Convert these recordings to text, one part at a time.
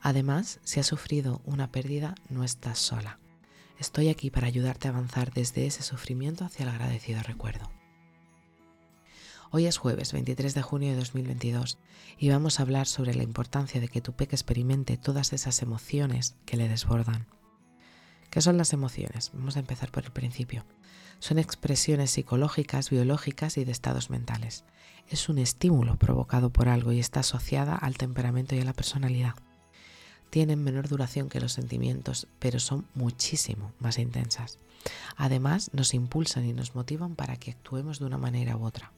Además, si has sufrido una pérdida, no estás sola. Estoy aquí para ayudarte a avanzar desde ese sufrimiento hacia el agradecido recuerdo. Hoy es jueves 23 de junio de 2022 y vamos a hablar sobre la importancia de que tu peque experimente todas esas emociones que le desbordan. ¿Qué son las emociones? Vamos a empezar por el principio. Son expresiones psicológicas, biológicas y de estados mentales. Es un estímulo provocado por algo y está asociada al temperamento y a la personalidad. Tienen menor duración que los sentimientos, pero son muchísimo más intensas. Además, nos impulsan y nos motivan para que actuemos de una manera u otra.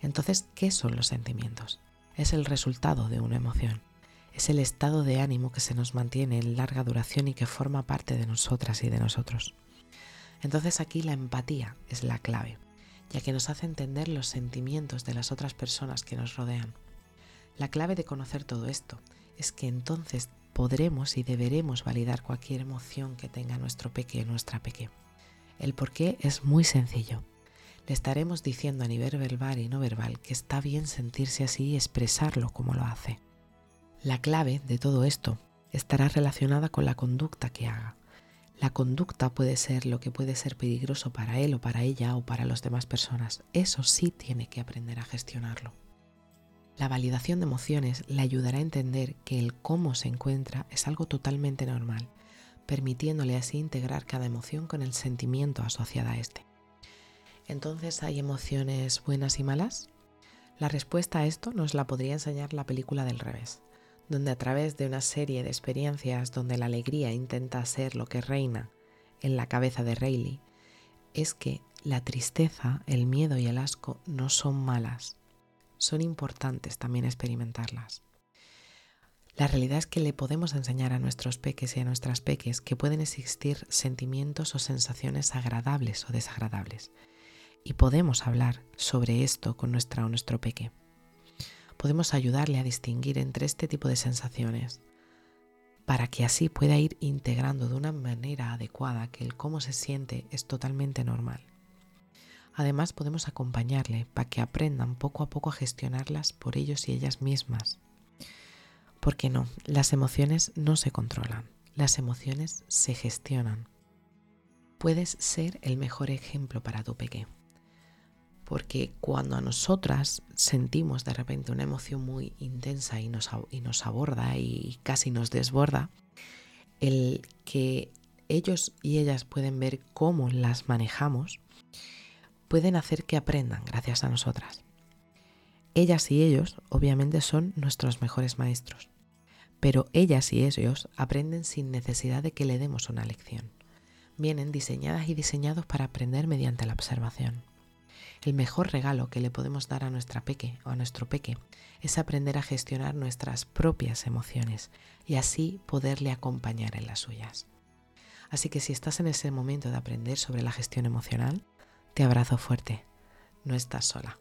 Entonces, ¿qué son los sentimientos? Es el resultado de una emoción es el estado de ánimo que se nos mantiene en larga duración y que forma parte de nosotras y de nosotros. Entonces aquí la empatía es la clave, ya que nos hace entender los sentimientos de las otras personas que nos rodean. La clave de conocer todo esto es que entonces podremos y deberemos validar cualquier emoción que tenga nuestro peque o nuestra peque. El por qué es muy sencillo. Le estaremos diciendo a nivel verbal y no verbal que está bien sentirse así y expresarlo como lo hace. La clave de todo esto estará relacionada con la conducta que haga. La conducta puede ser lo que puede ser peligroso para él o para ella o para las demás personas. Eso sí tiene que aprender a gestionarlo. La validación de emociones le ayudará a entender que el cómo se encuentra es algo totalmente normal, permitiéndole así integrar cada emoción con el sentimiento asociado a este. Entonces, ¿hay emociones buenas y malas? La respuesta a esto nos la podría enseñar la película del revés donde a través de una serie de experiencias donde la alegría intenta ser lo que reina en la cabeza de Rayleigh, es que la tristeza, el miedo y el asco no son malas, son importantes también experimentarlas. La realidad es que le podemos enseñar a nuestros peques y a nuestras peques que pueden existir sentimientos o sensaciones agradables o desagradables. Y podemos hablar sobre esto con nuestra o nuestro peque podemos ayudarle a distinguir entre este tipo de sensaciones para que así pueda ir integrando de una manera adecuada que el cómo se siente es totalmente normal. Además podemos acompañarle para que aprendan poco a poco a gestionarlas por ellos y ellas mismas. Porque no, las emociones no se controlan, las emociones se gestionan. Puedes ser el mejor ejemplo para tu pequeño porque cuando a nosotras sentimos de repente una emoción muy intensa y nos, y nos aborda y casi nos desborda, el que ellos y ellas pueden ver cómo las manejamos, pueden hacer que aprendan gracias a nosotras. Ellas y ellos obviamente son nuestros mejores maestros, pero ellas y ellos aprenden sin necesidad de que le demos una lección. Vienen diseñadas y diseñados para aprender mediante la observación. El mejor regalo que le podemos dar a nuestra peque o a nuestro peque es aprender a gestionar nuestras propias emociones y así poderle acompañar en las suyas. Así que si estás en ese momento de aprender sobre la gestión emocional, te abrazo fuerte. No estás sola.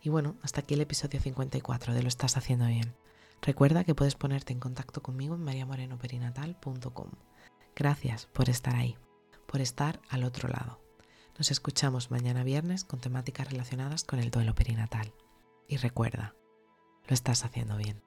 Y bueno, hasta aquí el episodio 54 de Lo estás haciendo bien. Recuerda que puedes ponerte en contacto conmigo en mariamorenoperinatal.com. Gracias por estar ahí, por estar al otro lado. Nos escuchamos mañana viernes con temáticas relacionadas con el duelo perinatal. Y recuerda, lo estás haciendo bien.